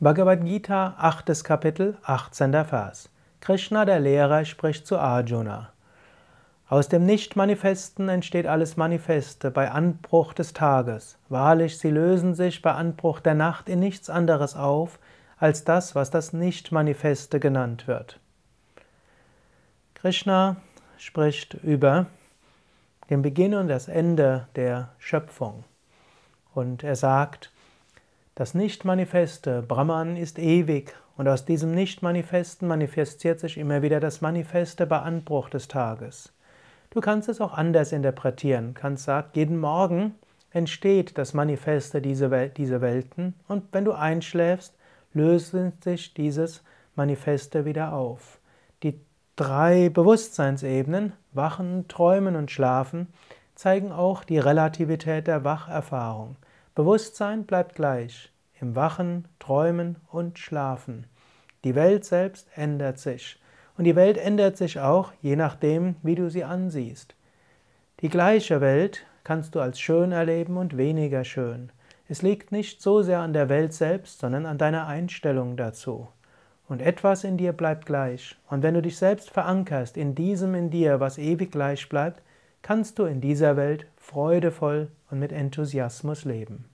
Bhagavad Gita, 8. Kapitel, 18. Vers. Krishna, der Lehrer, spricht zu Arjuna. Aus dem Nicht-Manifesten entsteht alles Manifeste bei Anbruch des Tages. Wahrlich, sie lösen sich bei Anbruch der Nacht in nichts anderes auf, als das, was das Nicht-Manifeste genannt wird. Krishna spricht über den Beginn und das Ende der Schöpfung. Und er sagt, das Nicht-Manifeste, Brahman, ist ewig und aus diesem Nicht-Manifesten manifestiert sich immer wieder das Manifeste bei Anbruch des Tages. Du kannst es auch anders interpretieren, kannst sagen, jeden Morgen entsteht das Manifeste dieser Welten und wenn du einschläfst, lösen sich dieses Manifeste wieder auf. Die drei Bewusstseinsebenen, Wachen, Träumen und Schlafen, zeigen auch die Relativität der Wacherfahrung. Bewusstsein bleibt gleich im Wachen, Träumen und Schlafen. Die Welt selbst ändert sich. Und die Welt ändert sich auch, je nachdem, wie du sie ansiehst. Die gleiche Welt kannst du als schön erleben und weniger schön. Es liegt nicht so sehr an der Welt selbst, sondern an deiner Einstellung dazu. Und etwas in dir bleibt gleich. Und wenn du dich selbst verankerst in diesem in dir, was ewig gleich bleibt, kannst du in dieser Welt freudevoll und mit Enthusiasmus leben.